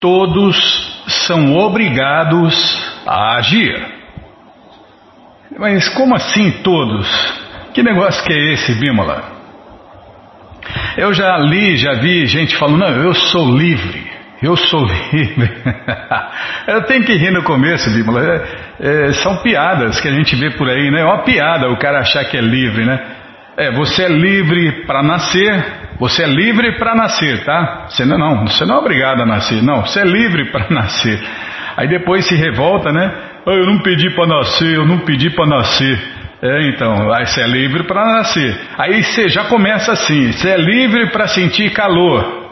todos são obrigados a agir. Mas como assim todos? Que negócio que é esse, Bímola? Eu já li, já vi gente falando, não, eu sou livre, eu sou livre. eu tenho que rir no começo, Bímola. É, é, são piadas que a gente vê por aí, né? É uma piada o cara achar que é livre, né? É, você é livre para nascer, você é livre para nascer, tá? Você não, não, você não é obrigado a nascer, não. Você é livre para nascer. Aí depois se revolta, né? Oh, eu não pedi para nascer, eu não pedi para nascer. É, então, aí você é livre para nascer. Aí você já começa assim: você é livre para sentir calor.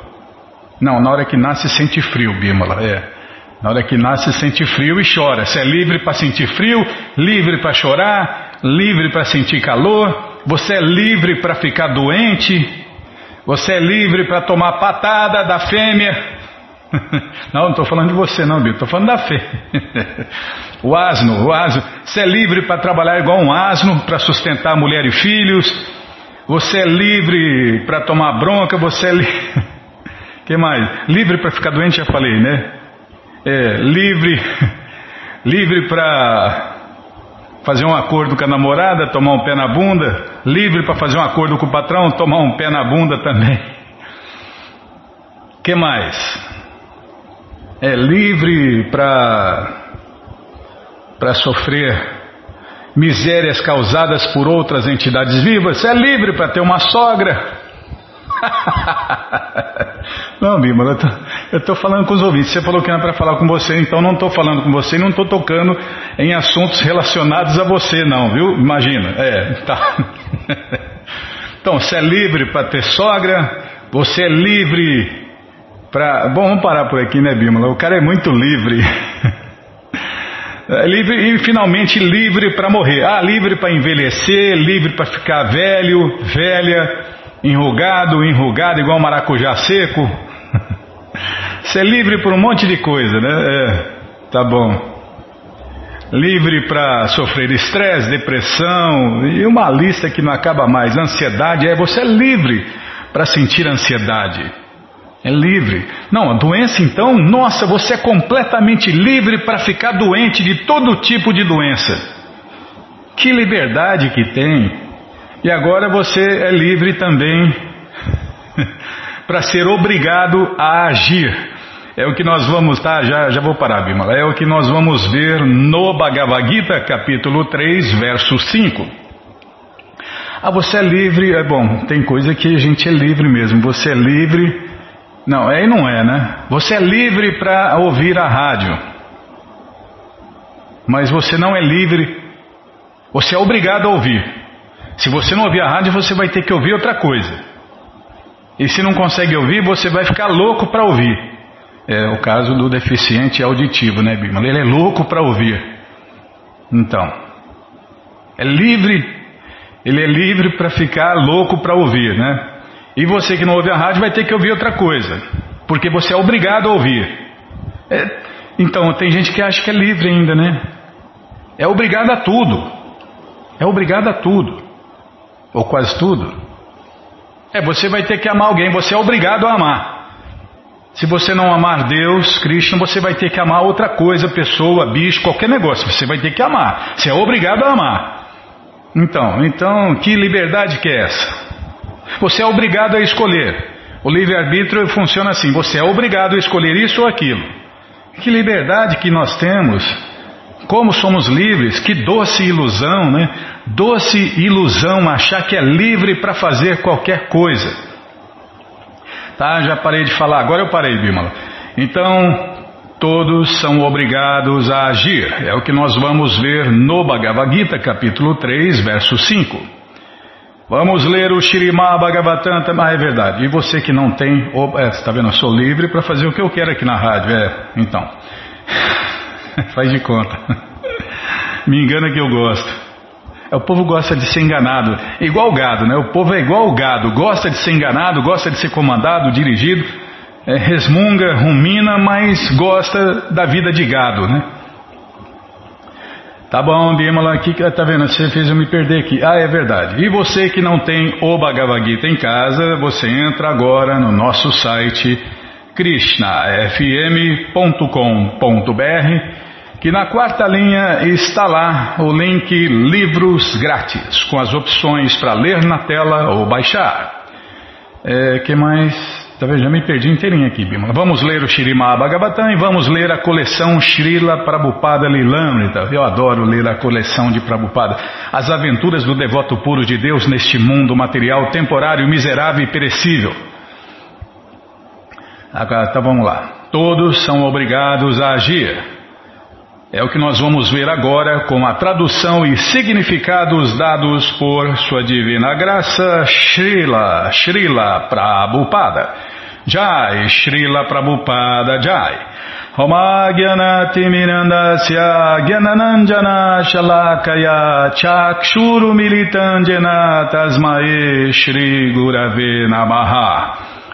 Não, na hora que nasce sente frio, Bímola. É. Na hora que nasce sente frio e chora. Você é livre para sentir frio, livre para chorar, livre para sentir calor. Você é livre para ficar doente, você é livre para tomar patada da fêmea. Não, não estou falando de você não, Bíblia, estou falando da fêmea. O asno, o asno. Você é livre para trabalhar igual um asno, para sustentar mulher e filhos. Você é livre para tomar bronca, você é livre... que mais? Livre para ficar doente, já falei, né? É, livre, livre para fazer um acordo com a namorada, tomar um pé na bunda, livre para fazer um acordo com o patrão, tomar um pé na bunda também. Que mais? É livre para para sofrer misérias causadas por outras entidades vivas, é livre para ter uma sogra. não, Bima, eu estou falando com os ouvintes. Você falou que era para falar com você, então não estou falando com você e não estou tocando em assuntos relacionados a você, não, viu? Imagina. É, tá. então, você é livre para ter sogra, você é livre para. Bom, vamos parar por aqui, né, Bímola? O cara é muito livre. É livre e finalmente livre para morrer. Ah, livre para envelhecer, livre para ficar velho, velha, enrugado, enrugado, igual maracujá seco. É livre por um monte de coisa, né? É, tá bom. Livre para sofrer estresse, depressão e uma lista que não acaba mais. Ansiedade, é você é livre para sentir ansiedade. É livre. Não, a doença então, nossa, você é completamente livre para ficar doente de todo tipo de doença. Que liberdade que tem. E agora você é livre também para ser obrigado a agir. É o que nós vamos, tá? Já, já vou parar, Bimala. É o que nós vamos ver no Bhagavad Gita, capítulo 3, verso 5. Ah, você é livre, é bom, tem coisa que a gente é livre mesmo. Você é livre. Não, aí não é, né? Você é livre para ouvir a rádio. Mas você não é livre. Você é obrigado a ouvir. Se você não ouvir a rádio, você vai ter que ouvir outra coisa. E se não consegue ouvir, você vai ficar louco para ouvir. É o caso do deficiente auditivo, né, Bima? Ele é louco para ouvir. Então, é livre, ele é livre para ficar louco para ouvir, né? E você que não ouve a rádio vai ter que ouvir outra coisa, porque você é obrigado a ouvir. É, então, tem gente que acha que é livre ainda, né? É obrigado a tudo. É obrigado a tudo ou quase tudo, é você vai ter que amar alguém, você é obrigado a amar. Se você não amar Deus, Krishna, você vai ter que amar outra coisa, pessoa, bicho, qualquer negócio, você vai ter que amar. Você é obrigado a amar. Então, então, que liberdade que é essa? Você é obrigado a escolher. O livre-arbítrio funciona assim, você é obrigado a escolher isso ou aquilo. Que liberdade que nós temos como somos livres, que doce ilusão, né? Doce ilusão achar que é livre para fazer qualquer coisa. Tá, já parei de falar, agora eu parei, Bímola. Então, todos são obrigados a agir. É o que nós vamos ver no Bhagavad Gita, capítulo 3, verso 5. Vamos ler o Shirimá Bhagavatam, ah, é verdade. E você que não tem, oh, é, está vendo, eu sou livre para fazer o que eu quero aqui na rádio, é, então. Faz de conta. Me engana que eu gosto. É, o povo gosta de ser enganado. Igual o gado, né? O povo é igual o gado. Gosta de ser enganado, gosta de ser comandado, dirigido. É, resmunga, rumina, mas gosta da vida de gado, né? Tá bom, Bimala, aqui tá vendo? Você fez eu me perder aqui. Ah, é verdade. E você que não tem o Bhagavad Gita em casa, você entra agora no nosso site krishnafm.com.br que na quarta linha está lá o link Livros Grátis, com as opções para ler na tela ou baixar. É, que mais? Talvez já me perdi inteirinho aqui, Bima. Vamos ler o Shirima Bhagavatam e vamos ler a coleção Srila Prabhupada Lilamrita. Eu adoro ler a coleção de Prabhupada. As aventuras do devoto puro de Deus neste mundo material temporário, miserável e perecível. Agora, então vamos lá. Todos são obrigados a agir é o que nós vamos ver agora com a tradução e significados dados por Sua Divina Graça, Srila, Srila Prabhupada. Jai, Srila Prabhupada Jai. Homagyanati Mirandasya Gyananandjana Shalakaya Chakshuru Militandjana Tasmae Shri Gurave Namaha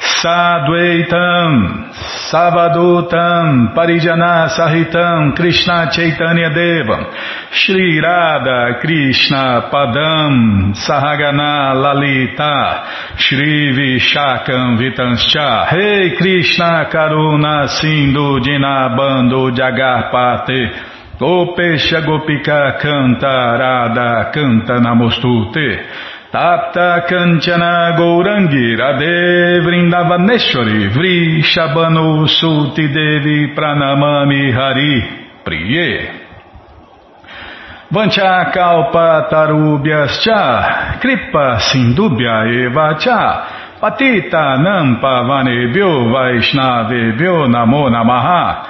Sadvaitam, Savadutam, Parijana Sahitam, Krishna Chaitanya Devam, Shri Radha Krishna Padam, Sahagana Lalita, Shri Vishakam Vitanscha, Rei hey Krishna Karuna Sindhu Dinabando Jagarpate, Gopesha Gopika Canta Radha Canta Namostute, Tapta Kanchana Gourangi Radhe Vrindavaneshwari Vri Shabano Suti Devi Pranamami Hari Priye. Vancha Kalpa Tarubhyascha Kripa Sindubhya Eva Cha Patita Nampa Vanebhyo Vaishnavebhyo Namo Namaha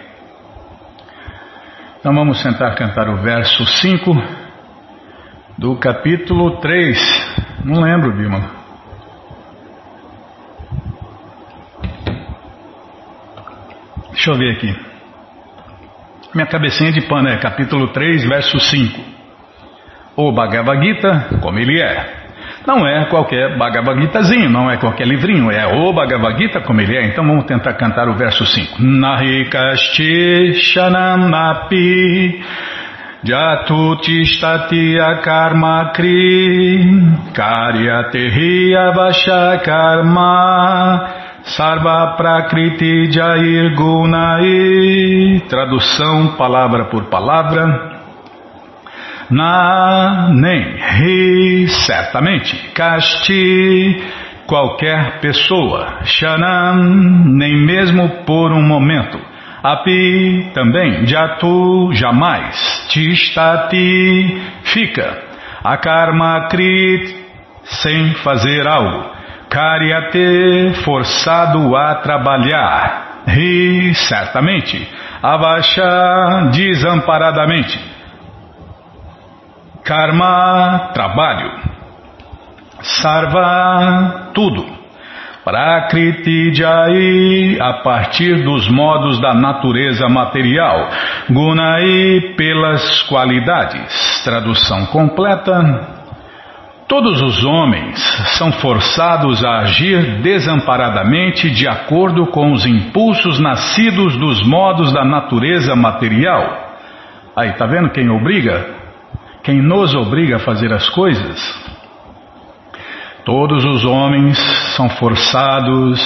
Então vamos tentar cantar o verso 5 do capítulo 3. Não lembro, Bima. Deixa eu ver aqui. Minha cabecinha de pano é capítulo 3, verso 5. O Bhagavad Gita, como ele é. Não é qualquer Bhagavad Gitazinho, não é qualquer livrinho, é o Bhagavad Gita como ele é. Então vamos tentar cantar o verso 5. Nahikashti Shanamapi Jatutistati Karma Kri Karma Sarva Prakriti Jair Gunai Tradução palavra por palavra na, nem, ri, certamente. Kasti, qualquer pessoa. Shanam, nem mesmo por um momento. Api, também. Jatu, jamais. Tistati, fica. Akarma krit, sem fazer algo. Karyate, forçado a trabalhar. Ri, certamente. Avasha, desamparadamente. Karma, trabalho. Sarva, tudo. Prakriti Jai, a partir dos modos da natureza material. Gunai, pelas qualidades. Tradução completa. Todos os homens são forçados a agir desamparadamente de acordo com os impulsos nascidos dos modos da natureza material. Aí, tá vendo quem obriga? Quem nos obriga a fazer as coisas. Todos os homens são forçados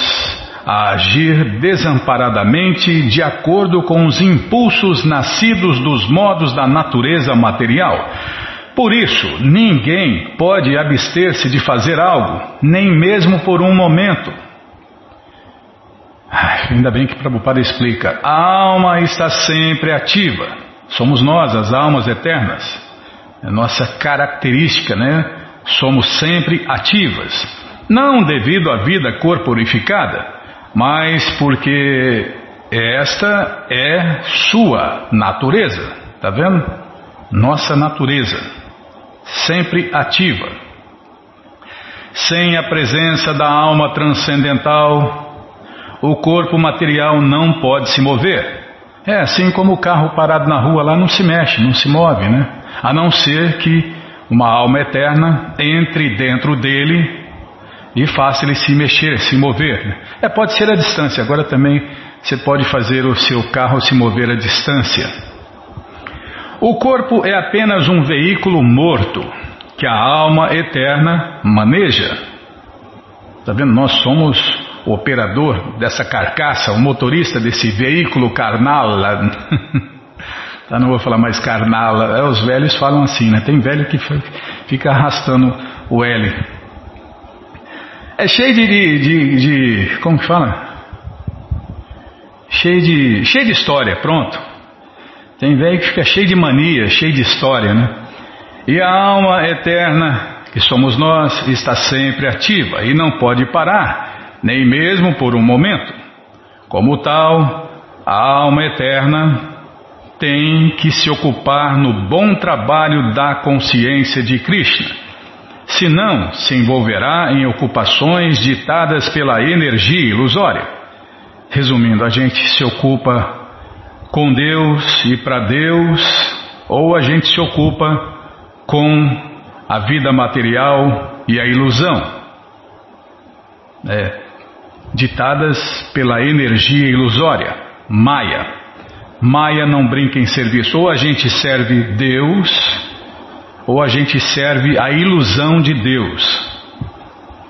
a agir desamparadamente de acordo com os impulsos nascidos dos modos da natureza material. Por isso, ninguém pode abster-se de fazer algo, nem mesmo por um momento. Ainda bem que Prabhupada explica: a alma está sempre ativa. Somos nós, as almas eternas. Nossa característica, né? Somos sempre ativas não devido à vida corporificada, mas porque esta é sua natureza, tá vendo? Nossa natureza, sempre ativa. Sem a presença da alma transcendental, o corpo material não pode se mover. É assim como o carro parado na rua lá não se mexe, não se move, né? A não ser que uma alma eterna entre dentro dele e faça ele se mexer, se mover. É, pode ser a distância, agora também você pode fazer o seu carro se mover à distância. O corpo é apenas um veículo morto que a alma eterna maneja. Está vendo? Nós somos o operador dessa carcaça, o motorista desse veículo carnal. tá, não vou falar mais carnal, é, os velhos falam assim, né? Tem velho que fica arrastando o L. É cheio de, de, de, de, Como que fala? Cheio de, cheio de história, pronto. Tem velho que fica cheio de mania, cheio de história, né? E a alma eterna, que somos nós, está sempre ativa e não pode parar, nem mesmo por um momento. Como tal, a alma eterna tem que se ocupar no bom trabalho da consciência de Krishna senão se envolverá em ocupações ditadas pela energia ilusória. Resumindo, a gente se ocupa com Deus e para Deus, ou a gente se ocupa com a vida material e a ilusão, é, ditadas pela energia ilusória, Maya. Maya não brinca em serviço, ou a gente serve Deus ou a gente serve a ilusão de Deus.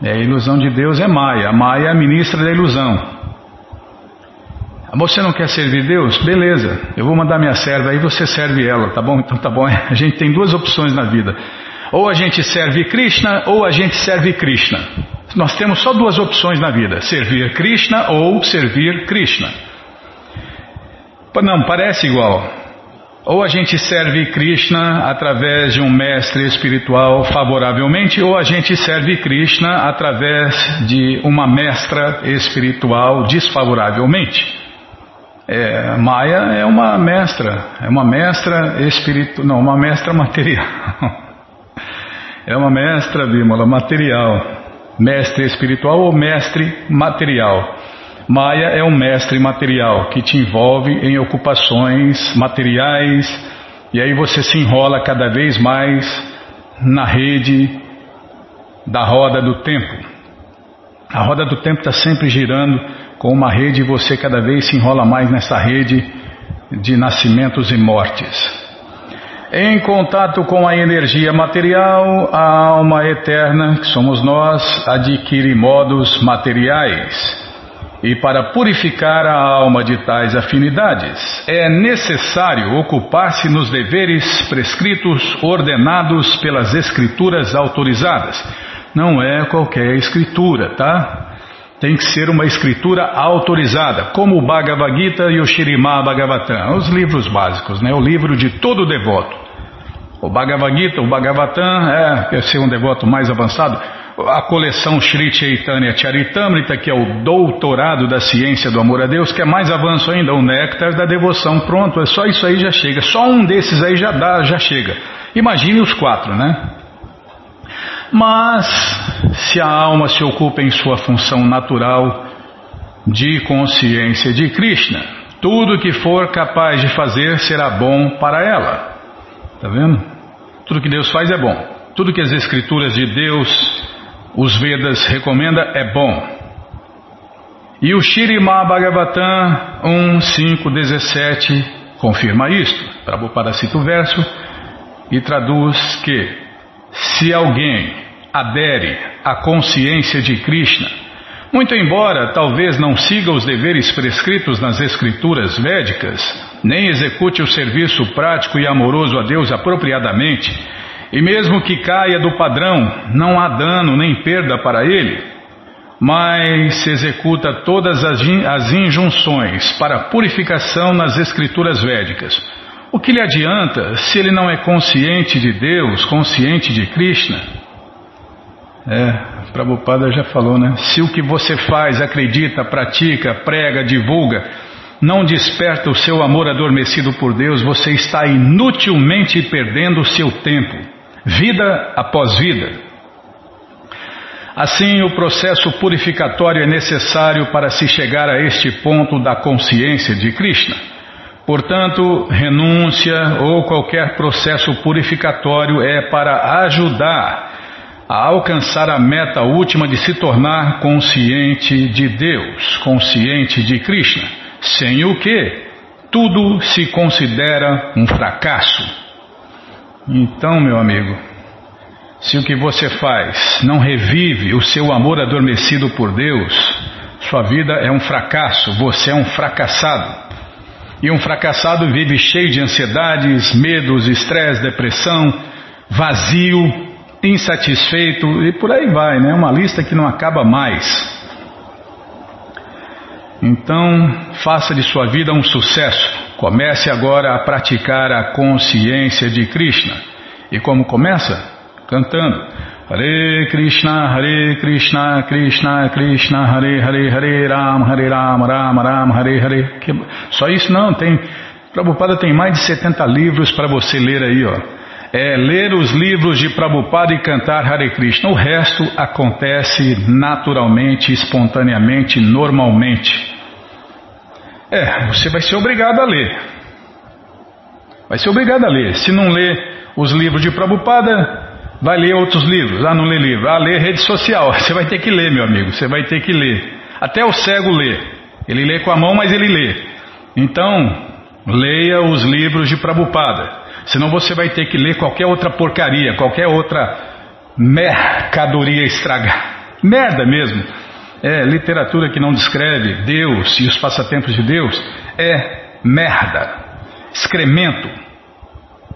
É, a ilusão de Deus é Maia. Maia é a ministra da ilusão. Você não quer servir Deus? Beleza, eu vou mandar minha serva aí, você serve ela, tá bom? Então tá bom. A gente tem duas opções na vida. Ou a gente serve Krishna ou a gente serve Krishna. Nós temos só duas opções na vida: servir Krishna ou servir Krishna. Não, parece igual. Ou a gente serve Krishna através de um mestre espiritual favoravelmente, ou a gente serve Krishna através de uma mestra espiritual desfavoravelmente. É, Maya é uma mestra, é uma mestra espiritual, não, uma mestra material. é uma mestra, Bímola, material. Mestre espiritual ou mestre material. Maya é um mestre material que te envolve em ocupações materiais e aí você se enrola cada vez mais na rede da roda do tempo. A roda do tempo está sempre girando com uma rede e você cada vez se enrola mais nessa rede de nascimentos e mortes. Em contato com a energia material, a alma eterna, que somos nós, adquire modos materiais e para purificar a alma de tais afinidades, é necessário ocupar-se nos deveres prescritos ordenados pelas escrituras autorizadas. Não é qualquer escritura, tá? Tem que ser uma escritura autorizada, como o Bhagavad Gita e o Shirimá Bhagavatam, os livros básicos, né? O livro de todo devoto. O Bhagavad Gita, o Bhagavatam, é, quer ser um devoto mais avançado, a coleção Sri Chaitanya Charitamrita, que é o doutorado da ciência do amor a Deus, que é mais avanço ainda, o néctar da devoção. Pronto, é só isso aí já chega. Só um desses aí já dá, já chega. Imagine os quatro, né? Mas se a alma se ocupa em sua função natural de consciência de Krishna, tudo que for capaz de fazer será bom para ela. Tá vendo? Tudo que Deus faz é bom. Tudo que as escrituras de Deus os Vedas recomenda é bom. E o Shirima Bhagavatam 1.5.17 confirma isto. Prabhupada cita o verso e traduz que se alguém adere à consciência de Krishna, Muito embora talvez não siga os deveres prescritos nas escrituras védicas, nem execute o serviço prático e amoroso a Deus apropriadamente, e mesmo que caia do padrão, não há dano nem perda para ele, mas executa todas as injunções para purificação nas escrituras védicas. O que lhe adianta se ele não é consciente de Deus, consciente de Krishna? É, Prabhupada já falou, né? Se o que você faz, acredita, pratica, prega, divulga, não desperta o seu amor adormecido por Deus, você está inutilmente perdendo o seu tempo, vida após vida. Assim, o processo purificatório é necessário para se chegar a este ponto da consciência de Krishna. Portanto, renúncia ou qualquer processo purificatório é para ajudar a alcançar a meta última de se tornar consciente de Deus, consciente de Krishna, sem o que tudo se considera um fracasso. Então, meu amigo, se o que você faz não revive o seu amor adormecido por Deus, sua vida é um fracasso, você é um fracassado. E um fracassado vive cheio de ansiedades, medos, estresse, depressão, vazio, insatisfeito e por aí vai, né? Uma lista que não acaba mais. Então, faça de sua vida um sucesso. Comece agora a praticar a consciência de Krishna. E como começa? Cantando. Hare Krishna, Hare Krishna, Krishna Krishna, Hare Hare, Hare Ram, Hare Ram, Ram Ram, Hare Hare. Só isso não, tem. Prabhupada tem mais de 70 livros para você ler aí, ó é ler os livros de Prabhupada e cantar Hare Krishna. O resto acontece naturalmente, espontaneamente, normalmente. É, você vai ser obrigado a ler. Vai ser obrigado a ler. Se não ler os livros de Prabhupada, vai ler outros livros. Ah, não lê livro. Ah, lê rede social. Você vai ter que ler, meu amigo. Você vai ter que ler. Até o cego lê. Ele lê com a mão, mas ele lê. Então, leia os livros de Prabhupada. Senão você vai ter que ler qualquer outra porcaria, qualquer outra mercadoria estragada. Merda mesmo. É, literatura que não descreve Deus e os passatempos de Deus é merda. Excremento.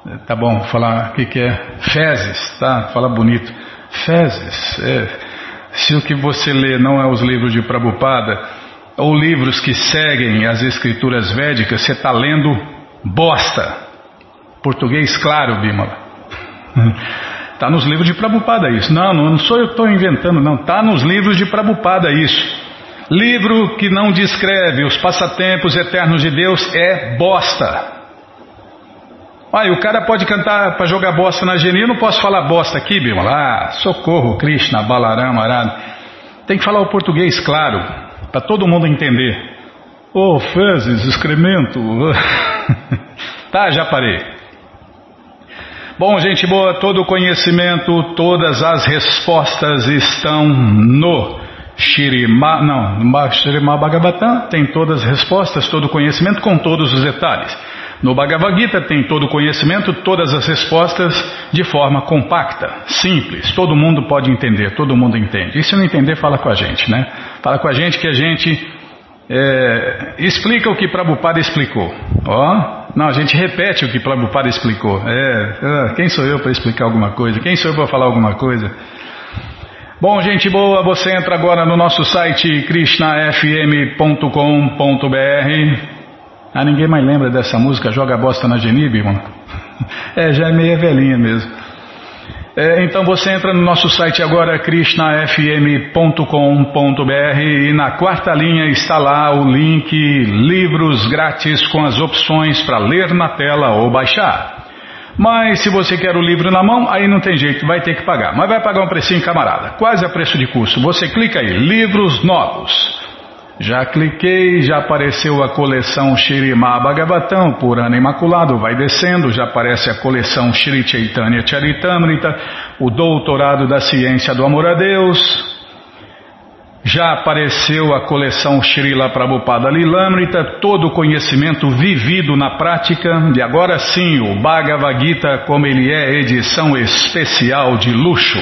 É, tá bom, falar o que, que é fezes, tá? Fala bonito. Fezes. É, se o que você lê não é os livros de Prabhupada, ou livros que seguem as escrituras védicas, você está lendo bosta. Português claro, Bímola. Está nos livros de Prabhupada isso. Não, não sou eu que estou inventando, não. Está nos livros de Prabhupada isso. Livro que não descreve os passatempos eternos de Deus é bosta. Olha, o cara pode cantar para jogar bosta na genia, eu não posso falar bosta aqui, Bímola. Ah, socorro, Krishna, Balarama, Arada. Tem que falar o português claro, para todo mundo entender. Oh, fezes, excremento. tá, já parei. Bom, gente boa, todo o conhecimento, todas as respostas estão no Shirima, não, no Shirima Bhagavatam tem todas as respostas, todo o conhecimento com todos os detalhes. No Bhagavad Gita tem todo o conhecimento, todas as respostas de forma compacta, simples, todo mundo pode entender, todo mundo entende. E se não entender, fala com a gente, né? Fala com a gente que a gente é, explica o que Prabhupada explicou. Ó, não, a gente repete o que Prabhupada explicou. É, é quem sou eu para explicar alguma coisa? Quem sou eu para falar alguma coisa? Bom, gente boa, você entra agora no nosso site krishnafm.com.br. Ah, ninguém mais lembra dessa música Joga Bosta na Genibe, irmão? É, já é meio velhinha mesmo. É, então você entra no nosso site agora, krishnafm.com.br e na quarta linha está lá o link Livros Grátis com as opções para ler na tela ou baixar. Mas se você quer o livro na mão, aí não tem jeito, vai ter que pagar. Mas vai pagar um precinho, camarada, quase a preço de custo. Você clica aí, livros novos. Já cliquei, já apareceu a coleção Shirima Bhagavatam, por ano imaculado, vai descendo, já aparece a coleção Shri Chaitanya Charitamrita, o doutorado da ciência do amor a Deus, já apareceu a coleção Srila Prabhupada Lilamrita, todo o conhecimento vivido na prática, e agora sim o Bhagavad Gita, como ele é, edição especial de luxo.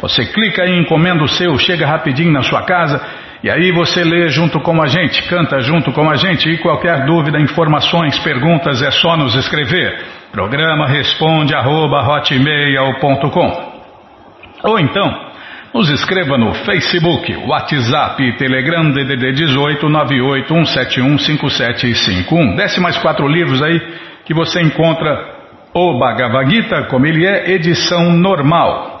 Você clica aí, encomenda o seu, chega rapidinho na sua casa E aí você lê junto com a gente, canta junto com a gente e qualquer dúvida, informações, perguntas é só nos escrever. Programa responde arroba, Ou então, nos escreva no Facebook, WhatsApp e Telegram DDD 18 981715751. Desce mais quatro livros aí que você encontra o Bhagavad Gita, como ele é, edição normal.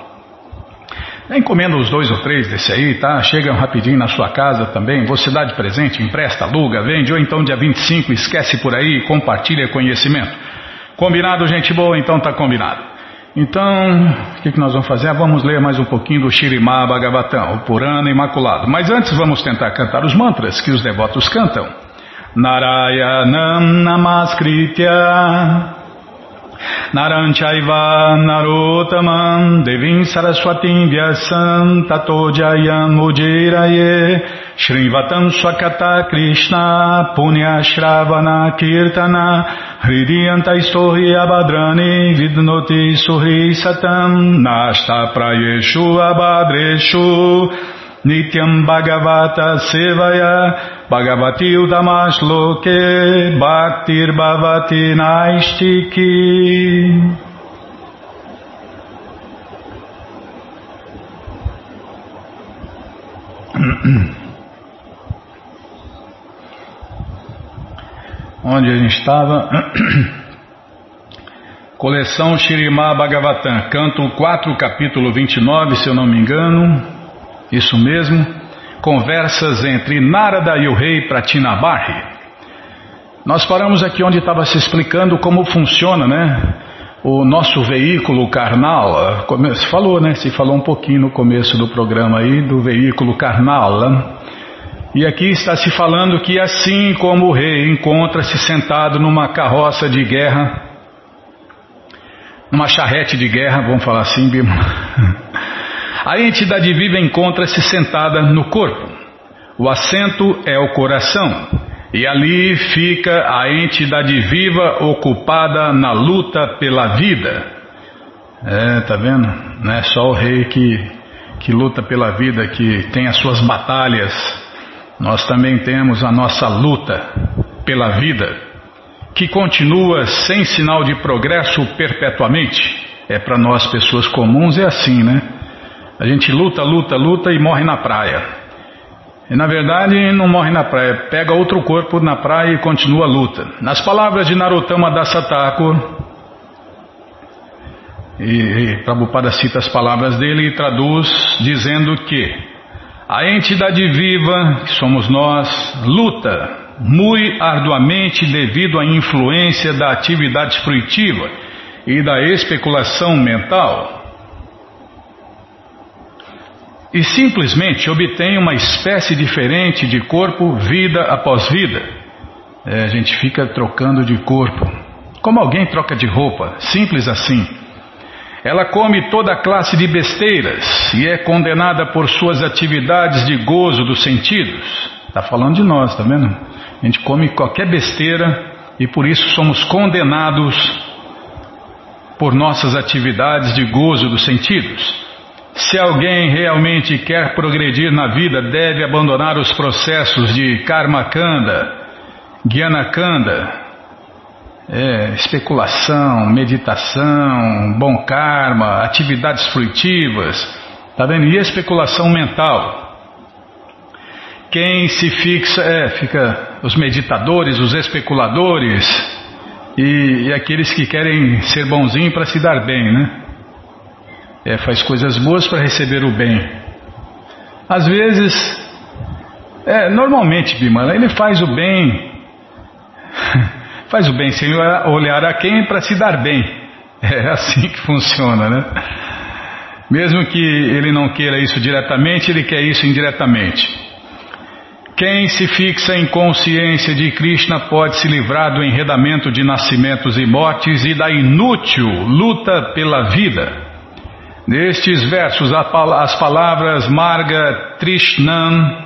Encomenda os dois ou três desse aí, tá? Chegam rapidinho na sua casa também. Você dá de presente, empresta, aluga, vende, ou então dia 25 esquece por aí e compartilha conhecimento. Combinado, gente boa? Então tá combinado. Então, o que, que nós vamos fazer? Ah, vamos ler mais um pouquinho do Shirimá Bhagavatam, o Purana Imaculado. Mas antes vamos tentar cantar os mantras que os devotos cantam. Narayanam Namaskritya Naranchaiva Narotaman Devim Saraswatim Vyasam Tato Jayam Ujiraye. Shrivatam Swakata Krishna Punya Shravana Kirtana Hridiyanta Istohi Abadrani Vidnoti Suhi Satam Nashta Prayeshu Abadreshu Nityam Bhagavata Sevaya Bhagavati Udamash Loke Bhaktir Bhavati Naistiki Onde a gente estava? Coleção Shirimá Bhagavatam, canto 4, capítulo 29, se eu não me engano. Isso mesmo, conversas entre Narada e o rei Pratinabarri. Nós paramos aqui onde estava se explicando como funciona, né? O nosso veículo carnal, se falou, né? Se falou um pouquinho no começo do programa aí do veículo carnal. E aqui está se falando que assim como o rei encontra-se sentado numa carroça de guerra, numa charrete de guerra, vamos falar assim, Bima. A entidade viva encontra-se sentada no corpo. O assento é o coração. E ali fica a entidade viva ocupada na luta pela vida. É, tá vendo? Não é só o rei que, que luta pela vida, que tem as suas batalhas. Nós também temos a nossa luta pela vida, que continua sem sinal de progresso perpetuamente. É para nós, pessoas comuns, é assim, né? A gente luta, luta, luta e morre na praia. E na verdade não morre na praia, pega outro corpo na praia e continua a luta. Nas palavras de Narottama Dasathakur, e, e Prabhupada cita as palavras dele e traduz dizendo que a entidade viva, que somos nós, luta muito arduamente devido à influência da atividade fruitiva e da especulação mental e simplesmente obtém uma espécie diferente de corpo vida após vida. É, a gente fica trocando de corpo, como alguém troca de roupa, simples assim. Ela come toda classe de besteiras e é condenada por suas atividades de gozo dos sentidos. Está falando de nós, tá vendo? A gente come qualquer besteira e por isso somos condenados por nossas atividades de gozo dos sentidos. Se alguém realmente quer progredir na vida, deve abandonar os processos de karma kanda, gyana kanda, é, especulação, meditação, bom karma, atividades fruitivas, tá vendo? E especulação mental. Quem se fixa, é, fica os meditadores, os especuladores e, e aqueles que querem ser bonzinho para se dar bem, né? É, faz coisas boas para receber o bem. Às vezes, é, normalmente, Bimala, ele faz o bem, faz o bem sem olhar a quem para se dar bem. É assim que funciona, né? Mesmo que ele não queira isso diretamente, ele quer isso indiretamente. Quem se fixa em consciência de Krishna pode se livrar do enredamento de nascimentos e mortes e da inútil luta pela vida. Nestes versos, as palavras Marga Trishnan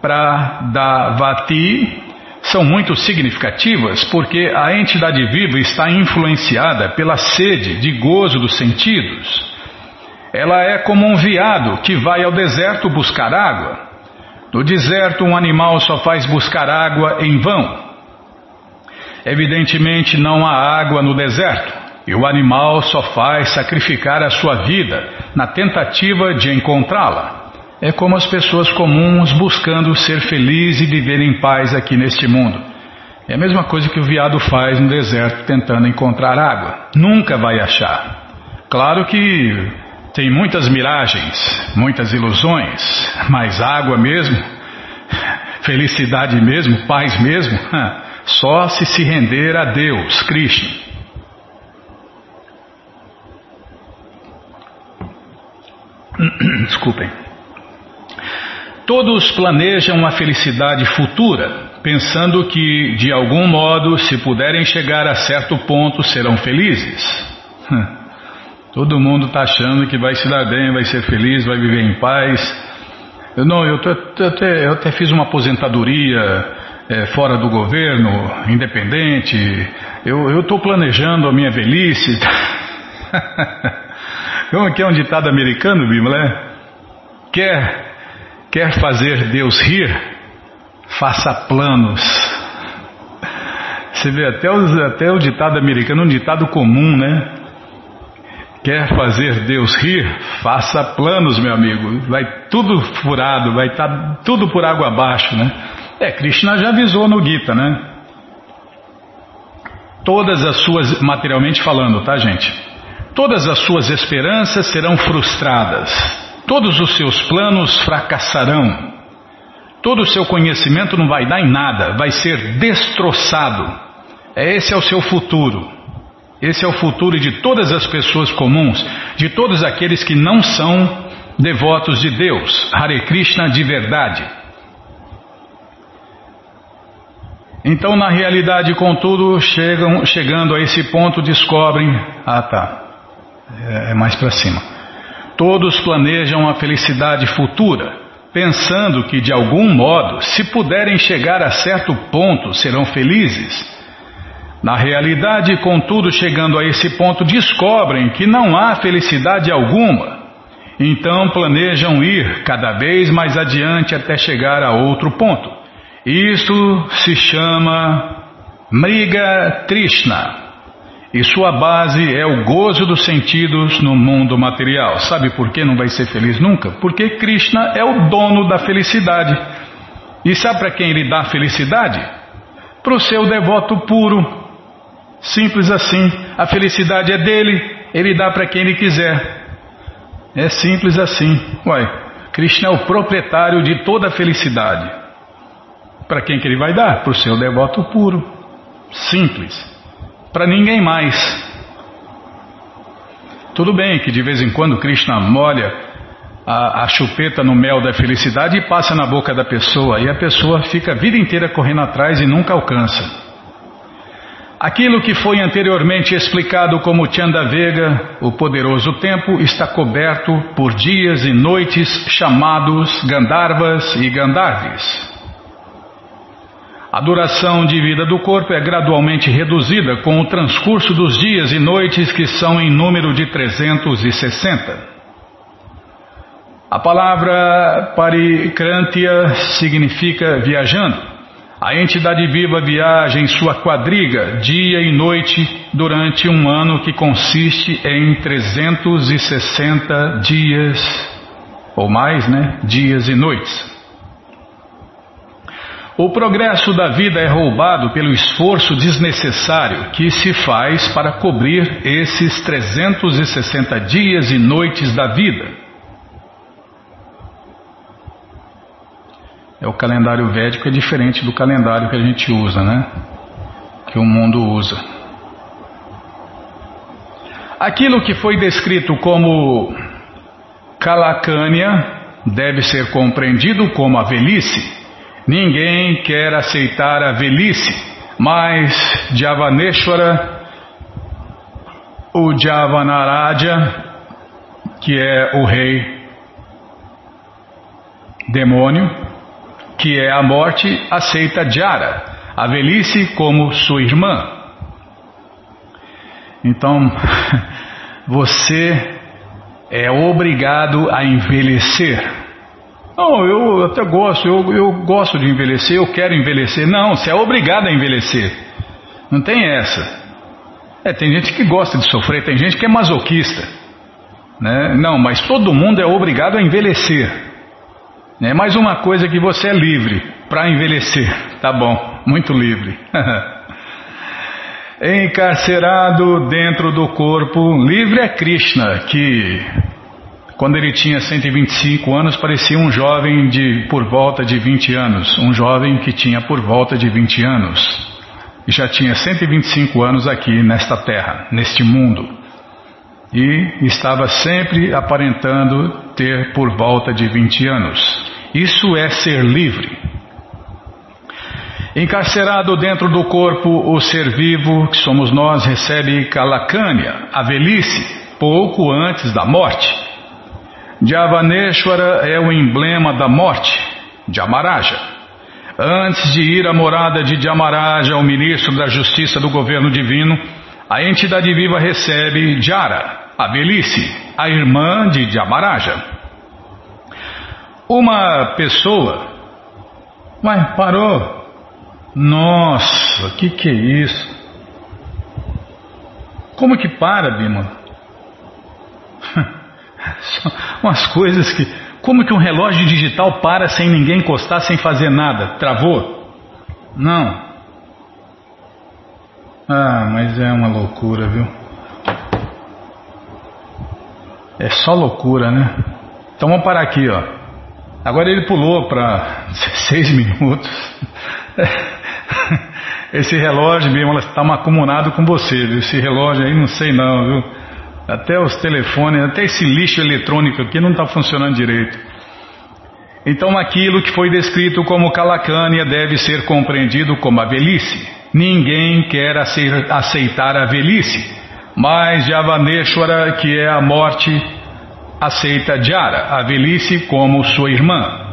Pradavati são muito significativas porque a entidade viva está influenciada pela sede de gozo dos sentidos. Ela é como um veado que vai ao deserto buscar água. No deserto, um animal só faz buscar água em vão. Evidentemente, não há água no deserto, e o animal só faz sacrificar a sua vida na tentativa de encontrá-la. É como as pessoas comuns buscando ser felizes e viver em paz aqui neste mundo. É a mesma coisa que o viado faz no deserto tentando encontrar água. Nunca vai achar. Claro que tem muitas miragens, muitas ilusões, mas água mesmo, felicidade mesmo, paz mesmo, só se se render a Deus, Krishna. Desculpem. Todos planejam a felicidade futura, pensando que, de algum modo, se puderem chegar a certo ponto, serão felizes. Todo mundo está achando que vai se dar bem, vai ser feliz, vai viver em paz. Eu, não, eu, eu, até, eu até fiz uma aposentadoria é, fora do governo, independente. Eu estou planejando a minha velhice. Como que é um ditado americano, Bíblia? Quer, quer fazer Deus rir? Faça planos. Você vê, até, os, até o ditado americano é um ditado comum, né? Quer fazer Deus rir? Faça planos, meu amigo. Vai tudo furado, vai estar tá tudo por água abaixo, né? É, Krishna já avisou no Gita, né? Todas as suas, materialmente falando, tá, gente? Todas as suas esperanças serão frustradas. Todos os seus planos fracassarão. Todo o seu conhecimento não vai dar em nada, vai ser destroçado. Esse é o seu futuro. Esse é o futuro de todas as pessoas comuns, de todos aqueles que não são devotos de Deus, Hare Krishna de verdade. Então, na realidade, contudo, chegam, chegando a esse ponto, descobrem: ah, tá, é, é mais para cima. Todos planejam a felicidade futura, pensando que, de algum modo, se puderem chegar a certo ponto, serão felizes. Na realidade, contudo, chegando a esse ponto, descobrem que não há felicidade alguma. Então planejam ir cada vez mais adiante até chegar a outro ponto. Isto se chama Mriga Trishna. E sua base é o gozo dos sentidos no mundo material. Sabe por que não vai ser feliz nunca? Porque Krishna é o dono da felicidade. E sabe para quem ele dá felicidade? Para o seu devoto puro, Simples assim. A felicidade é dele, ele dá para quem ele quiser. É simples assim. Uai, Krishna é o proprietário de toda a felicidade. Para quem que ele vai dar? Para o seu devoto puro. Simples. Para ninguém mais. Tudo bem que de vez em quando Krishna molha a, a, chupeta no mel da felicidade e passa na boca da pessoa, e a pessoa fica a vida inteira correndo atrás e nunca alcança. Aquilo que foi anteriormente explicado como Chandavega, o poderoso tempo, está coberto por dias e noites chamados Gandharvas e Gandharvis. A duração de vida do corpo é gradualmente reduzida com o transcurso dos dias e noites, que são em número de 360. A palavra parikrantia significa viajando. A entidade viva viaja em sua quadriga dia e noite durante um ano que consiste em 360 dias ou mais, né? Dias e noites. O progresso da vida é roubado pelo esforço desnecessário que se faz para cobrir esses 360 dias e noites da vida. É o calendário védico é diferente do calendário que a gente usa, né? Que o mundo usa. Aquilo que foi descrito como Kalakanya deve ser compreendido como a velhice. Ninguém quer aceitar a velhice, mas Javaneshwara, o Javanaraja, que é o rei demônio, que é a morte, aceita Jara, a velhice, como sua irmã. Então, você é obrigado a envelhecer. Não, eu até gosto, eu, eu gosto de envelhecer, eu quero envelhecer. Não, você é obrigado a envelhecer. Não tem essa. É, tem gente que gosta de sofrer, tem gente que é masoquista. Né? Não, mas todo mundo é obrigado a envelhecer. É mais uma coisa que você é livre para envelhecer. Tá bom, muito livre. Encarcerado dentro do corpo, livre é Krishna, que quando ele tinha 125 anos parecia um jovem de por volta de 20 anos, um jovem que tinha por volta de 20 anos e já tinha 125 anos aqui nesta terra, neste mundo, e estava sempre aparentando ter por volta de 20 anos. Isso é ser livre. Encarcerado dentro do corpo, o ser vivo, que somos nós, recebe calacânia, a velhice, pouco antes da morte. Javaneshwara é o emblema da morte, de Amaraja. Antes de ir à morada de Dhyamaraja, o ministro da Justiça do governo divino, a entidade viva recebe Jara, a velhice, a irmã de Dhyamaraja. Uma pessoa. Mas parou. Nossa, o que, que é isso? Como que para, Bima? Umas coisas que como que um relógio digital para sem ninguém encostar, sem fazer nada? Travou? Não. Ah, mas é uma loucura, viu? É só loucura, né? Então vamos parar aqui, ó. Agora ele pulou para seis minutos. Esse relógio, mesmo, está acumulado com você. Esse relógio aí, não sei não, viu? Até os telefones, até esse lixo eletrônico aqui não está funcionando direito. Então aquilo que foi descrito como calacânia deve ser compreendido como a velhice. Ninguém quer aceitar a velhice, mas Javaneshwara, que é a morte, aceita Jara, a velhice, como sua irmã.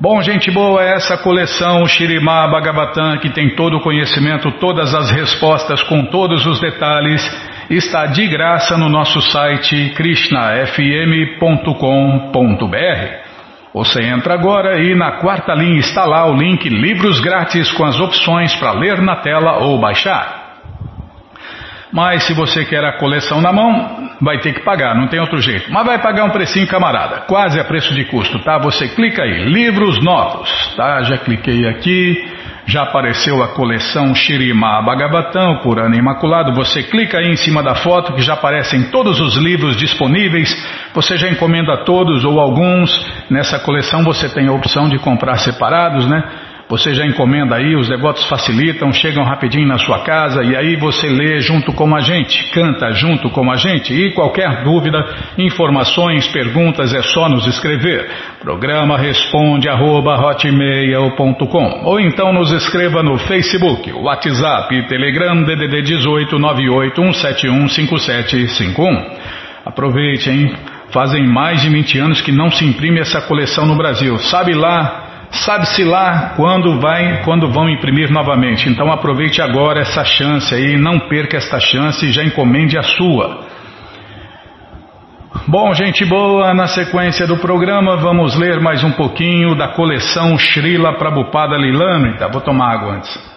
Bom, gente boa, essa coleção Shirimá Bhagavatam, que tem todo o conhecimento, todas as respostas com todos os detalhes, está de graça no nosso site krishnafm.com.br. Você entra agora e na quarta linha está lá o link Livros Grátis com as opções para ler na tela ou baixar. Mas se você quer a coleção na mão, vai ter que pagar, não tem outro jeito. Mas vai pagar um precinho, camarada, quase a preço de custo, tá? Você clica aí, livros novos, tá? Já cliquei aqui. Já apareceu a coleção Shirima Bhagavatam, Purana Imaculado. Você clica aí em cima da foto que já aparecem todos os livros disponíveis. Você já encomenda todos ou alguns. Nessa coleção você tem a opção de comprar separados, né? Você já encomenda aí, os devotos facilitam, chegam rapidinho na sua casa e aí você lê junto com a gente, canta junto com a gente. E qualquer dúvida, informações, perguntas é só nos escrever. Programa responde arroba, ou então nos escreva no Facebook, WhatsApp, Telegram DDD 18 981715751. Aproveite, hein? Fazem mais de 20 anos que não se imprime essa coleção no Brasil. Sabe lá Sabe-se lá quando vai, quando vão imprimir novamente. Então aproveite agora essa chance aí, não perca esta chance e já encomende a sua. Bom, gente boa, na sequência do programa vamos ler mais um pouquinho da coleção Srila Prabhupada Lilamrita. Vou tomar água antes.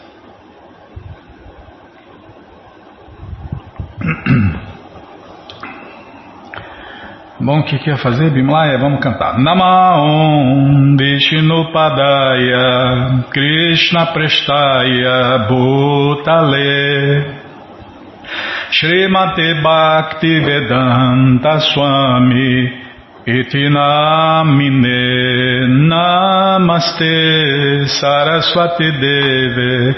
Bom, o que, que ia fazer, Bimlaya? Vamos cantar. Namaon Vishnu Padaya Krishna Prestaya Bhutale Srimate Bhakti Vedanta Swami Itinamine Namaste Saraswati Deve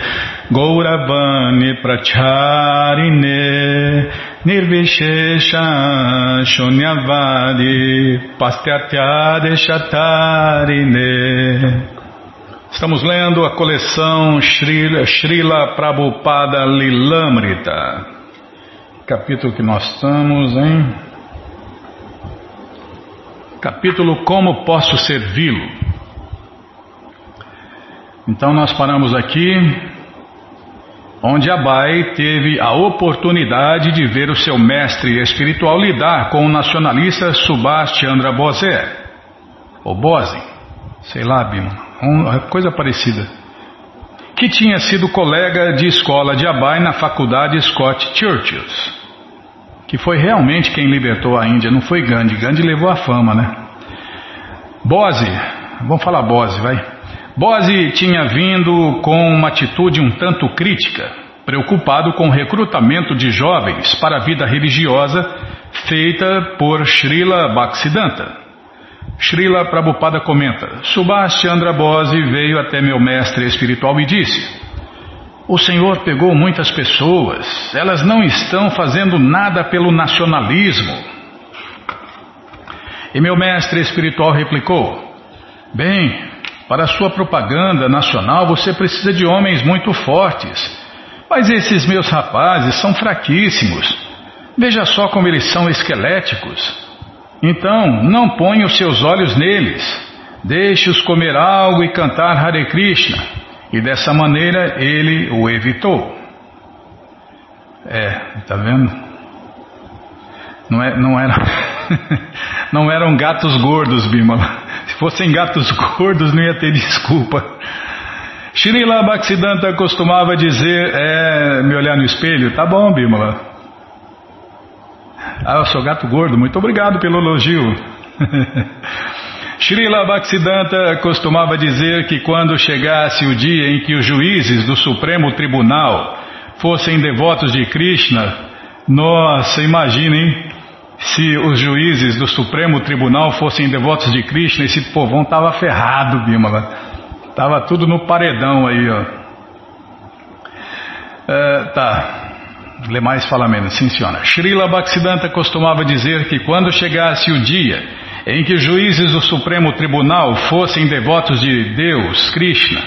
Gauravani Pracharine Nirvishesha Shunyavadi Pastyatya Estamos lendo a coleção Srila, Srila Prabhupada Lilamrita. Capítulo que nós estamos em. Capítulo Como Posso Servi-lo. Então nós paramos aqui onde Abai teve a oportunidade de ver o seu mestre espiritual lidar com o nacionalista Subhash Chandra Bose, ou Bose. sei lá, Bima, uma coisa parecida, que tinha sido colega de escola de Abai na faculdade Scott Churchill, que foi realmente quem libertou a Índia, não foi Gandhi. Gandhi levou a fama, né? Bose, vamos falar Bose, vai. Bose tinha vindo com uma atitude um tanto crítica, preocupado com o recrutamento de jovens para a vida religiosa feita por Srila Bhaktisiddhanta. Srila Prabhupada comenta: Subhash Chandra Bose veio até meu mestre espiritual e disse: O Senhor pegou muitas pessoas, elas não estão fazendo nada pelo nacionalismo. E meu mestre espiritual replicou: Bem, para sua propaganda nacional você precisa de homens muito fortes, mas esses meus rapazes são fraquíssimos. Veja só como eles são esqueléticos. Então, não ponha os seus olhos neles, deixe-os comer algo e cantar Hare Krishna. E dessa maneira ele o evitou. É, tá vendo? Não, é, não, era, não eram gatos gordos, Bimala. Se fossem gatos gordos, não ia ter desculpa. Srila Bhaktisiddhanta costumava dizer, é, me olhar no espelho, tá bom, Bimala, ah, eu sou gato gordo, muito obrigado pelo elogio. Srila Bhaktisiddhanta costumava dizer que quando chegasse o dia em que os juízes do Supremo Tribunal fossem devotos de Krishna, nossa, imaginem se os juízes do Supremo Tribunal fossem devotos de Krishna, esse povão estava ferrado, Bimala. Estava tudo no paredão aí, ó. É, tá. Lê mais, fala menos. Sim, senhora. Srila Bhaktisiddhanta costumava dizer que quando chegasse o dia em que juízes do Supremo Tribunal fossem devotos de Deus, Krishna,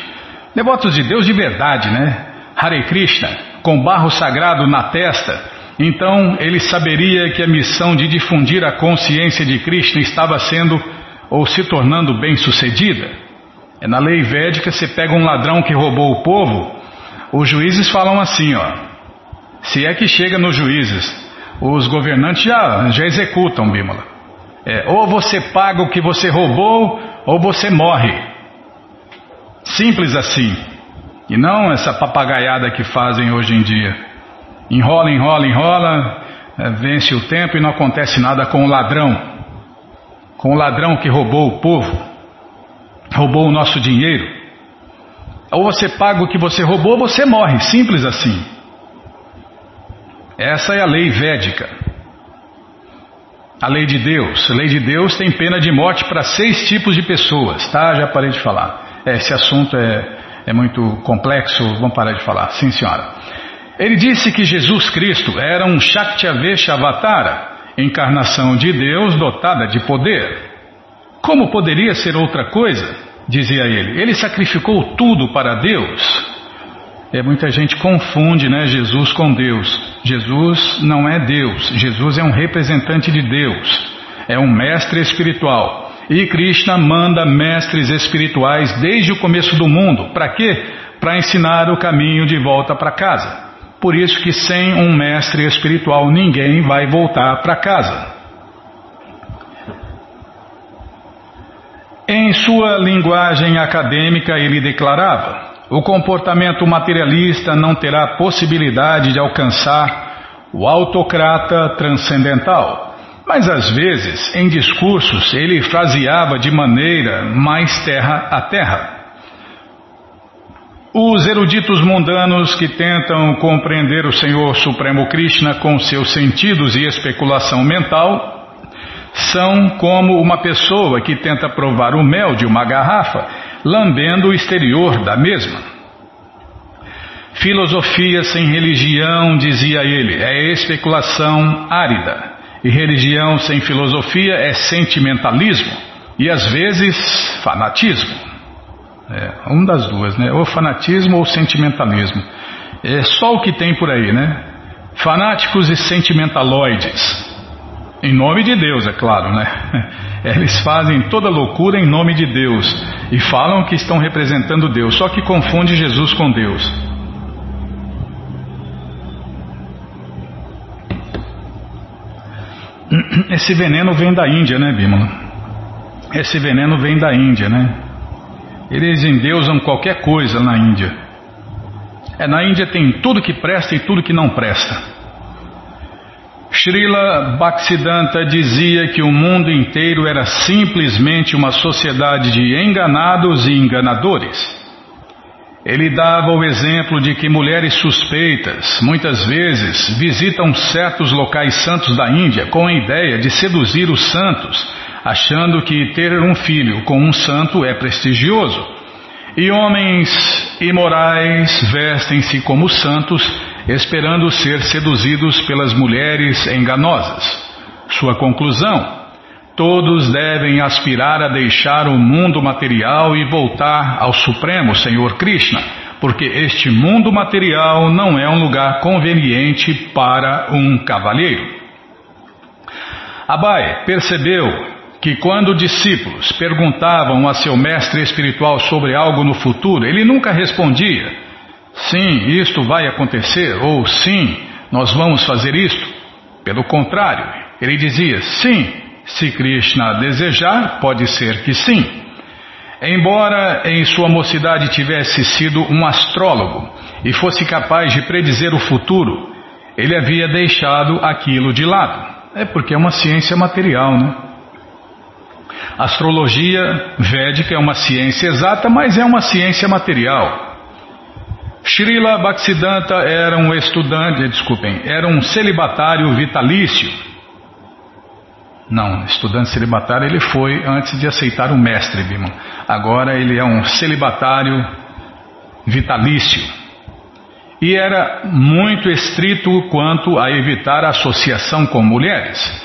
devotos de Deus de verdade, né? Hare Krishna, com barro sagrado na testa, então ele saberia que a missão de difundir a consciência de Krishna estava sendo ou se tornando bem sucedida. É na lei védica, você pega um ladrão que roubou o povo, os juízes falam assim, ó. Se é que chega nos juízes, os governantes já, já executam, Bímola. É, ou você paga o que você roubou, ou você morre. Simples assim. E não essa papagaiada que fazem hoje em dia. Enrola, enrola, enrola, é, vence o tempo e não acontece nada com o ladrão. Com o ladrão que roubou o povo, roubou o nosso dinheiro. Ou você paga o que você roubou, ou você morre. Simples assim. Essa é a lei védica. A lei de Deus. A lei de Deus tem pena de morte para seis tipos de pessoas, tá? Já parei de falar. É, esse assunto é, é muito complexo, vamos parar de falar. Sim, senhora. Ele disse que Jesus Cristo era um Shaktyavesha Avatara, encarnação de Deus dotada de poder. Como poderia ser outra coisa? Dizia ele. Ele sacrificou tudo para Deus. É, muita gente confunde né, Jesus com Deus. Jesus não é Deus, Jesus é um representante de Deus, é um mestre espiritual. E Krishna manda mestres espirituais desde o começo do mundo. Para quê? Para ensinar o caminho de volta para casa. Por isso que sem um mestre espiritual ninguém vai voltar para casa. Em sua linguagem acadêmica, ele declarava: o comportamento materialista não terá possibilidade de alcançar o autocrata transcendental. Mas às vezes, em discursos, ele fraseava de maneira mais terra a terra. Os eruditos mundanos que tentam compreender o Senhor Supremo Krishna com seus sentidos e especulação mental são como uma pessoa que tenta provar o mel de uma garrafa lambendo o exterior da mesma. Filosofia sem religião, dizia ele, é especulação árida. E religião sem filosofia é sentimentalismo e às vezes fanatismo. É, um das duas, né? Ou fanatismo ou sentimentalismo. É só o que tem por aí, né? Fanáticos e sentimentaloides. Em nome de Deus, é claro, né? Eles fazem toda loucura em nome de Deus e falam que estão representando Deus, só que confunde Jesus com Deus. Esse veneno vem da Índia, né, Bímola? Esse veneno vem da Índia, né? Eles endeusam qualquer coisa na Índia. É, na Índia tem tudo que presta e tudo que não presta. Srila Bhaktisiddhanta dizia que o mundo inteiro era simplesmente uma sociedade de enganados e enganadores. Ele dava o exemplo de que mulheres suspeitas, muitas vezes, visitam certos locais santos da Índia com a ideia de seduzir os santos, achando que ter um filho com um santo é prestigioso. E homens imorais vestem-se como santos esperando ser seduzidos pelas mulheres enganosas. Sua conclusão: todos devem aspirar a deixar o mundo material e voltar ao Supremo Senhor Krishna, porque este mundo material não é um lugar conveniente para um cavalheiro. Abai percebeu que quando discípulos perguntavam a seu mestre espiritual sobre algo no futuro, ele nunca respondia sim, isto vai acontecer, ou sim, nós vamos fazer isto. Pelo contrário, ele dizia, sim, se Krishna desejar, pode ser que sim. Embora em sua mocidade tivesse sido um astrólogo e fosse capaz de predizer o futuro, ele havia deixado aquilo de lado. É porque é uma ciência material, né? Astrologia védica é uma ciência exata, mas é uma ciência material. Srila Bhaktisiddhanta era um estudante, desculpem, era um celibatário vitalício. Não, estudante celibatário ele foi antes de aceitar o mestre, Bima. Agora ele é um celibatário vitalício. E era muito estrito quanto a evitar associação com mulheres.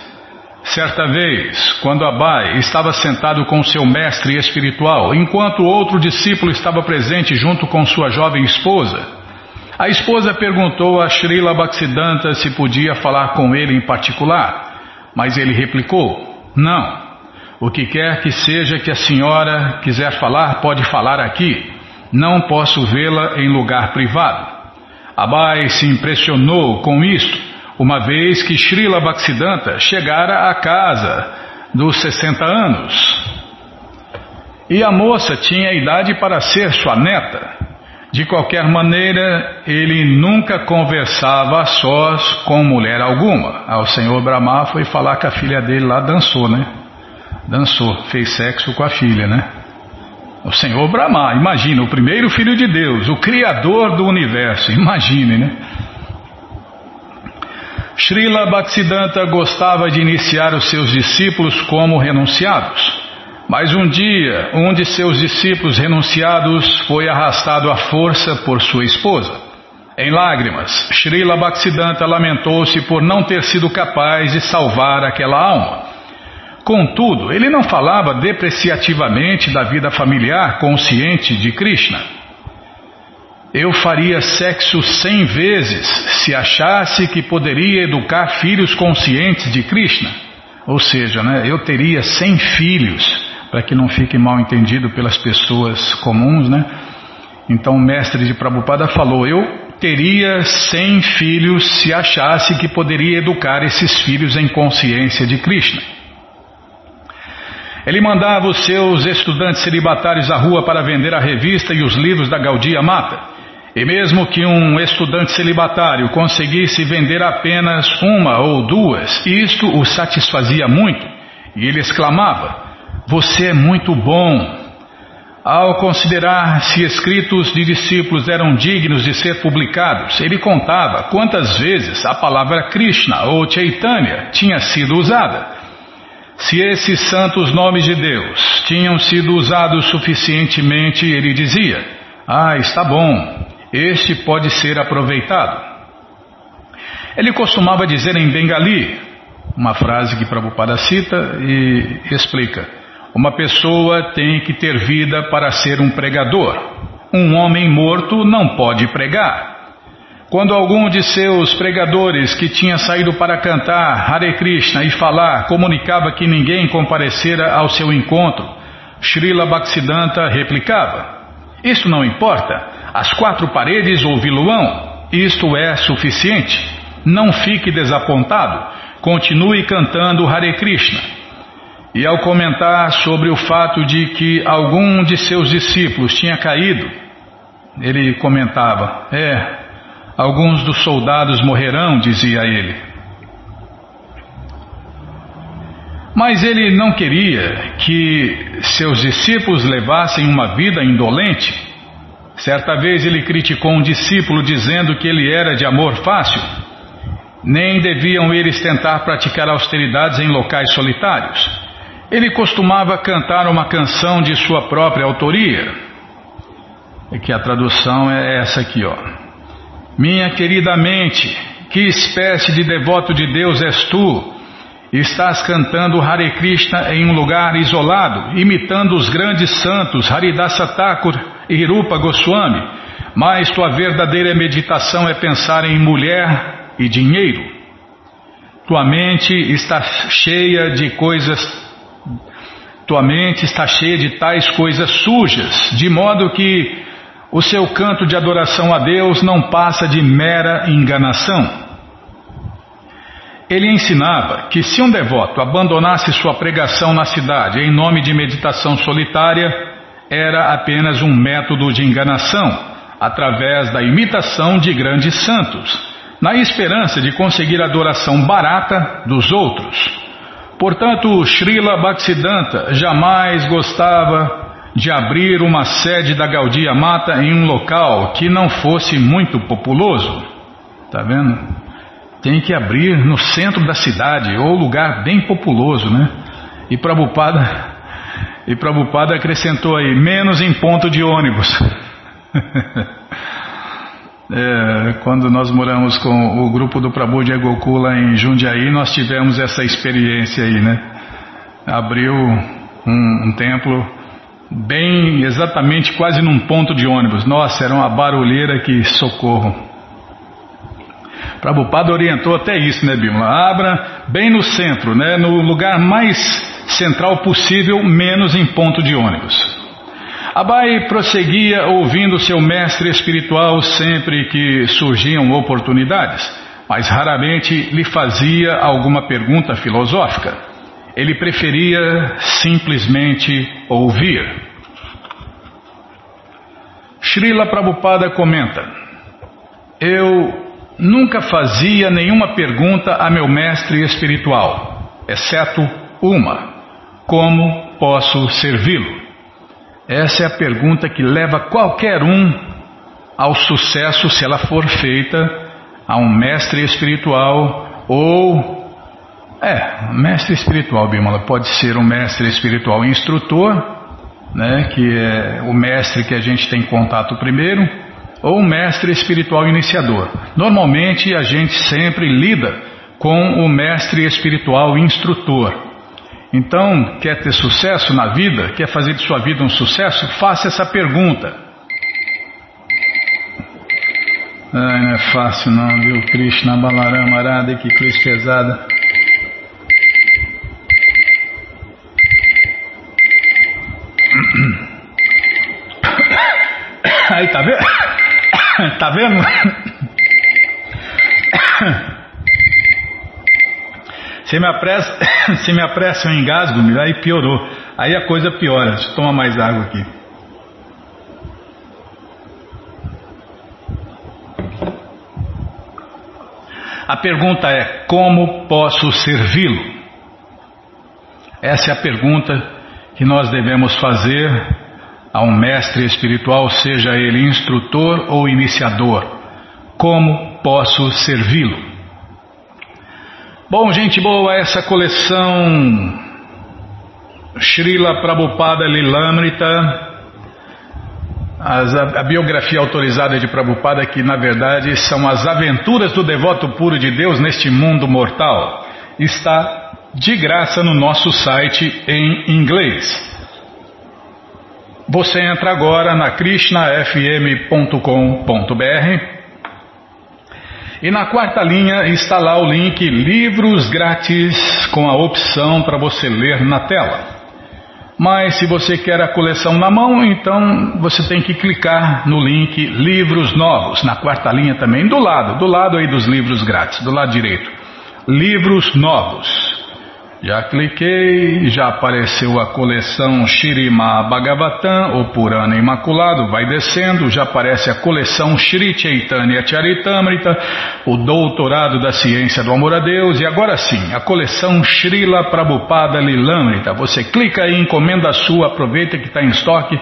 Certa vez, quando Abai estava sentado com seu mestre espiritual, enquanto outro discípulo estava presente junto com sua jovem esposa, a esposa perguntou a Srila Bhaktisiddhanta se podia falar com ele em particular, mas ele replicou: Não. O que quer que seja que a senhora quiser falar, pode falar aqui. Não posso vê-la em lugar privado. Abai se impressionou com isto uma vez que Srila Bhaktisiddhanta chegara à casa dos 60 anos. E a moça tinha idade para ser sua neta. De qualquer maneira, ele nunca conversava a sós com mulher alguma. Ao senhor Brahma foi falar que a filha dele lá dançou, né? Dançou, fez sexo com a filha, né? O senhor Brahma, imagina, o primeiro filho de Deus, o criador do universo, imagine, né? Srila Bhaktisiddhanta gostava de iniciar os seus discípulos como renunciados. Mas um dia, um de seus discípulos renunciados foi arrastado à força por sua esposa. Em lágrimas, Srila Bhaktisiddhanta lamentou-se por não ter sido capaz de salvar aquela alma. Contudo, ele não falava depreciativamente da vida familiar consciente de Krishna. Eu faria sexo cem vezes se achasse que poderia educar filhos conscientes de Krishna. Ou seja, né, eu teria cem filhos, para que não fique mal entendido pelas pessoas comuns, né? Então o mestre de Prabhupada falou: Eu teria cem filhos se achasse que poderia educar esses filhos em consciência de Krishna. Ele mandava os seus estudantes celibatários à rua para vender a revista e os livros da Gaudia Mata. E mesmo que um estudante celibatário conseguisse vender apenas uma ou duas, isto o satisfazia muito, e ele exclamava: Você é muito bom. Ao considerar se escritos de discípulos eram dignos de ser publicados, ele contava quantas vezes a palavra Krishna ou Chaitanya tinha sido usada. Se esses santos nomes de Deus tinham sido usados suficientemente, ele dizia: Ah, está bom, este pode ser aproveitado. Ele costumava dizer em Bengali, uma frase que Prabhupada cita e explica: Uma pessoa tem que ter vida para ser um pregador. Um homem morto não pode pregar. Quando algum de seus pregadores que tinha saído para cantar Hare Krishna e falar comunicava que ninguém comparecera ao seu encontro, Srila Bhaktisiddhanta replicava: Isso não importa. As quatro paredes ou viluão, isto é suficiente. Não fique desapontado, continue cantando Hare Krishna. E ao comentar sobre o fato de que algum de seus discípulos tinha caído, ele comentava: É, alguns dos soldados morrerão, dizia ele. Mas ele não queria que seus discípulos levassem uma vida indolente. Certa vez ele criticou um discípulo dizendo que ele era de amor fácil. Nem deviam eles tentar praticar austeridades em locais solitários. Ele costumava cantar uma canção de sua própria autoria. É que a tradução é essa aqui, ó. Minha querida mente, que espécie de devoto de Deus és tu? Estás cantando Hare Krishna em um lugar isolado, imitando os grandes santos Haridasa Thakur e Rupa Goswami, mas tua verdadeira meditação é pensar em mulher e dinheiro. Tua mente está cheia de coisas tua mente está cheia de tais coisas sujas, de modo que o seu canto de adoração a Deus não passa de mera enganação. Ele ensinava que se um devoto abandonasse sua pregação na cidade em nome de meditação solitária, era apenas um método de enganação, através da imitação de grandes santos, na esperança de conseguir adoração barata dos outros. Portanto, Srila Bhaktisiddhanta jamais gostava de abrir uma sede da Gaudiya Mata em um local que não fosse muito populoso. Tá vendo? Tem que abrir no centro da cidade ou lugar bem populoso, né? E Prabhupada, e Prabhupada acrescentou aí, menos em ponto de ônibus. É, quando nós moramos com o grupo do Prabhu de Gokula em Jundiaí, nós tivemos essa experiência aí, né? Abriu um, um templo bem, exatamente quase num ponto de ônibus. Nossa, era uma barulheira que socorro. Prabhupada orientou até isso, né, Bimala? Abra bem no centro, né, no lugar mais central possível, menos em ponto de ônibus. Abai prosseguia ouvindo seu mestre espiritual sempre que surgiam oportunidades, mas raramente lhe fazia alguma pergunta filosófica. Ele preferia simplesmente ouvir. Srila Prabhupada comenta: Eu nunca fazia nenhuma pergunta a meu mestre espiritual, exceto uma: Como posso servi-lo? Essa é a pergunta que leva qualquer um ao sucesso se ela for feita a um mestre espiritual ou. É, mestre espiritual, Bimala, pode ser um mestre espiritual instrutor, né, que é o mestre que a gente tem contato primeiro, ou um mestre espiritual iniciador. Normalmente a gente sempre lida com o mestre espiritual instrutor. Então, quer ter sucesso na vida? Quer fazer de sua vida um sucesso? Faça essa pergunta. Ai, não é fácil não, viu? Krishna, Balarama, Arada, que cruz pesada. Aí, tá vendo? Tá vendo? Se me apressa, se me apressa eu engasgo, aí piorou. Aí a coisa piora. Deixa eu tomar mais água aqui. A pergunta é: como posso servi-lo? Essa é a pergunta que nós devemos fazer a um mestre espiritual, seja ele instrutor ou iniciador. Como posso servi-lo? Bom, gente boa, essa coleção Srila Prabhupada Lilamrita, as, a, a, biografia autorizada de Prabhupada, que na verdade são as aventuras do devoto puro de Deus neste mundo mortal, está de graça no nosso site em inglês. Você entra agora na krishnafm.com.br e na quarta linha está lá o link Livros Grátis com a opção para você ler na tela. Mas se você quer a coleção na mão, então você tem que clicar no link Livros Novos, na quarta linha também, do lado, do lado aí dos livros grátis, do lado direito. Livros Novos. Já cliquei, já apareceu a coleção Shirima Bhagavatam, o Purana Imaculado, vai descendo, já aparece a coleção Shri Chaitanya Charitamrita, o Doutorado da Ciência do Amor a Deus, e agora sim, a coleção Srila Prabhupada Lilamrita. Você clica aí, encomenda a sua, aproveita que está em estoque,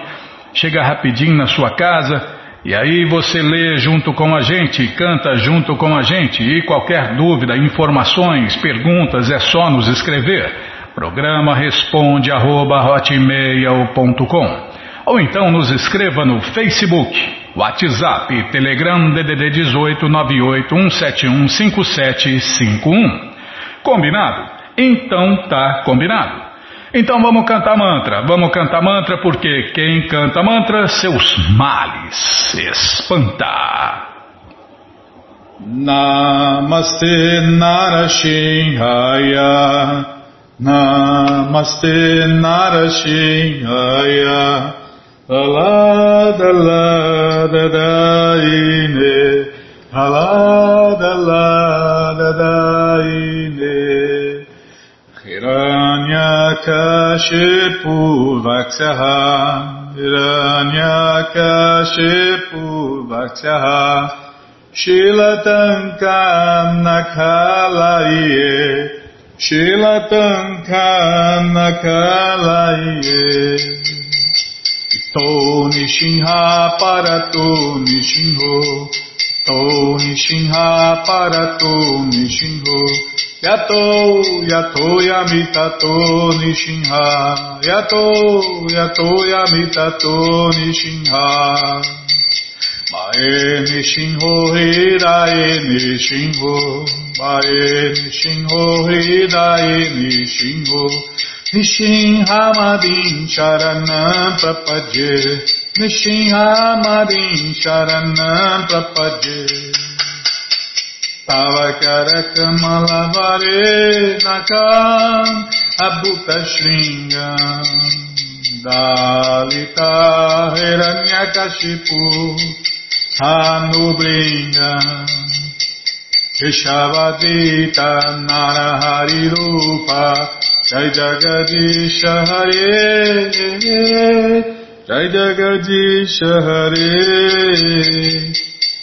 chega rapidinho na sua casa, e aí você lê junto com a gente, canta junto com a gente e qualquer dúvida, informações, perguntas é só nos escrever. Programa responde arroba, ou então nos escreva no Facebook, WhatsApp, Telegram DDD 18 981715751. Combinado? Então tá combinado. Então vamos cantar mantra, vamos cantar mantra porque quem canta mantra, seus males espanta. Namaste Narashinhaya Namaste Narashinhaya Alada lada daine Alada Kashipu Vaksaha Hiranya Kashipu Vaksaha Shilatankam Nakalaye Shilatankam Nakalaye Estou Nishinha para tu Nishinho Estou Nishinha para tu Nishinho Yato, yato yamitato nishinha. Yato, yato yamitato nishinha. Mae nishinho hirae nishinho. Mae nishinho hirae nishinho. Nishinha madin sharanam prapadye. Nishinha madin sharanam prapadye. Tavakarakamalavare nakam abhuta shringam Dalita hiranyakashipu hanubringam Keshavadita narahari rupa Jai Jagadisha Hare Jai Jagadisha Hare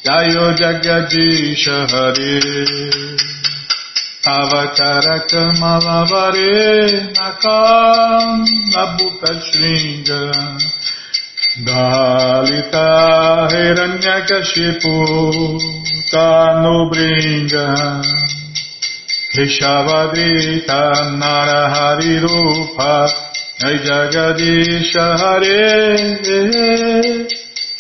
Jayo Jagadisha Hare Tavakara Kamalavare Nakam Nabuta Shringa Dalita Hiranyakashipu Tanubringa Rishavadita Narahari Rupa Jai Jagadisha Hare Hare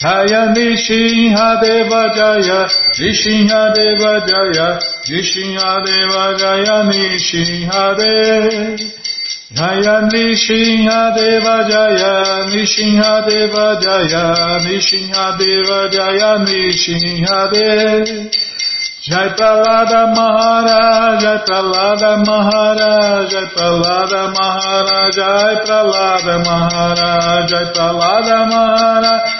Jaya Nishinha Deva Jaya, Nishinha Deva Jaya, Nishinha Deva Jaya, Nishinha Deva Jaya, Nishinha Deva Jaya, Nishinha Deva Jaya, Nishinha Deva Jaya, Nishinha Deva Jai Pralada Maharaj, Jai Pralada Maharaj, Jai Pralada Maharaj, Jai Pralada Maharaj, Jai Pralada Maharaj,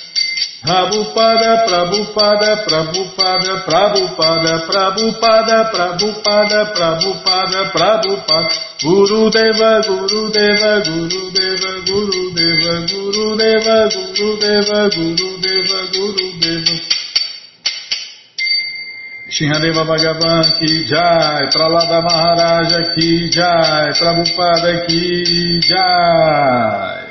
Prabhupada, Prabhupada, Prabhupada, Prabhupada, Prabhupada, Prabhupada, Prabhupada, Prabhupada, Guru Deva, Guru Deva, Guru Deva, Guru Deva, Guru Deva, Guru Deva, Guru Deva, Guru Deva. Shinhadeva Bhagavan ki jai, Pralada Maharaja ki jai, Prabhupada ki jai.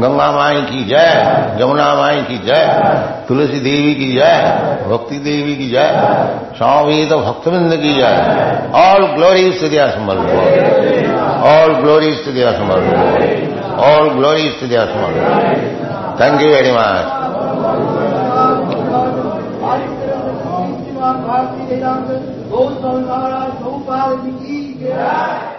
Ganga माई की जय, जमुना माई की जय, तुलसी देवी की जय, भक्ति देवी की जय स्वामी तो भक्तविंद की जय। ऑल ग्लोरीज टू दिया ऑल ग्लोरीज टू दिया ऑल ग्लोरीज टू दिया thank you very much Vedant Gautam Maharaj Gopal ji की जय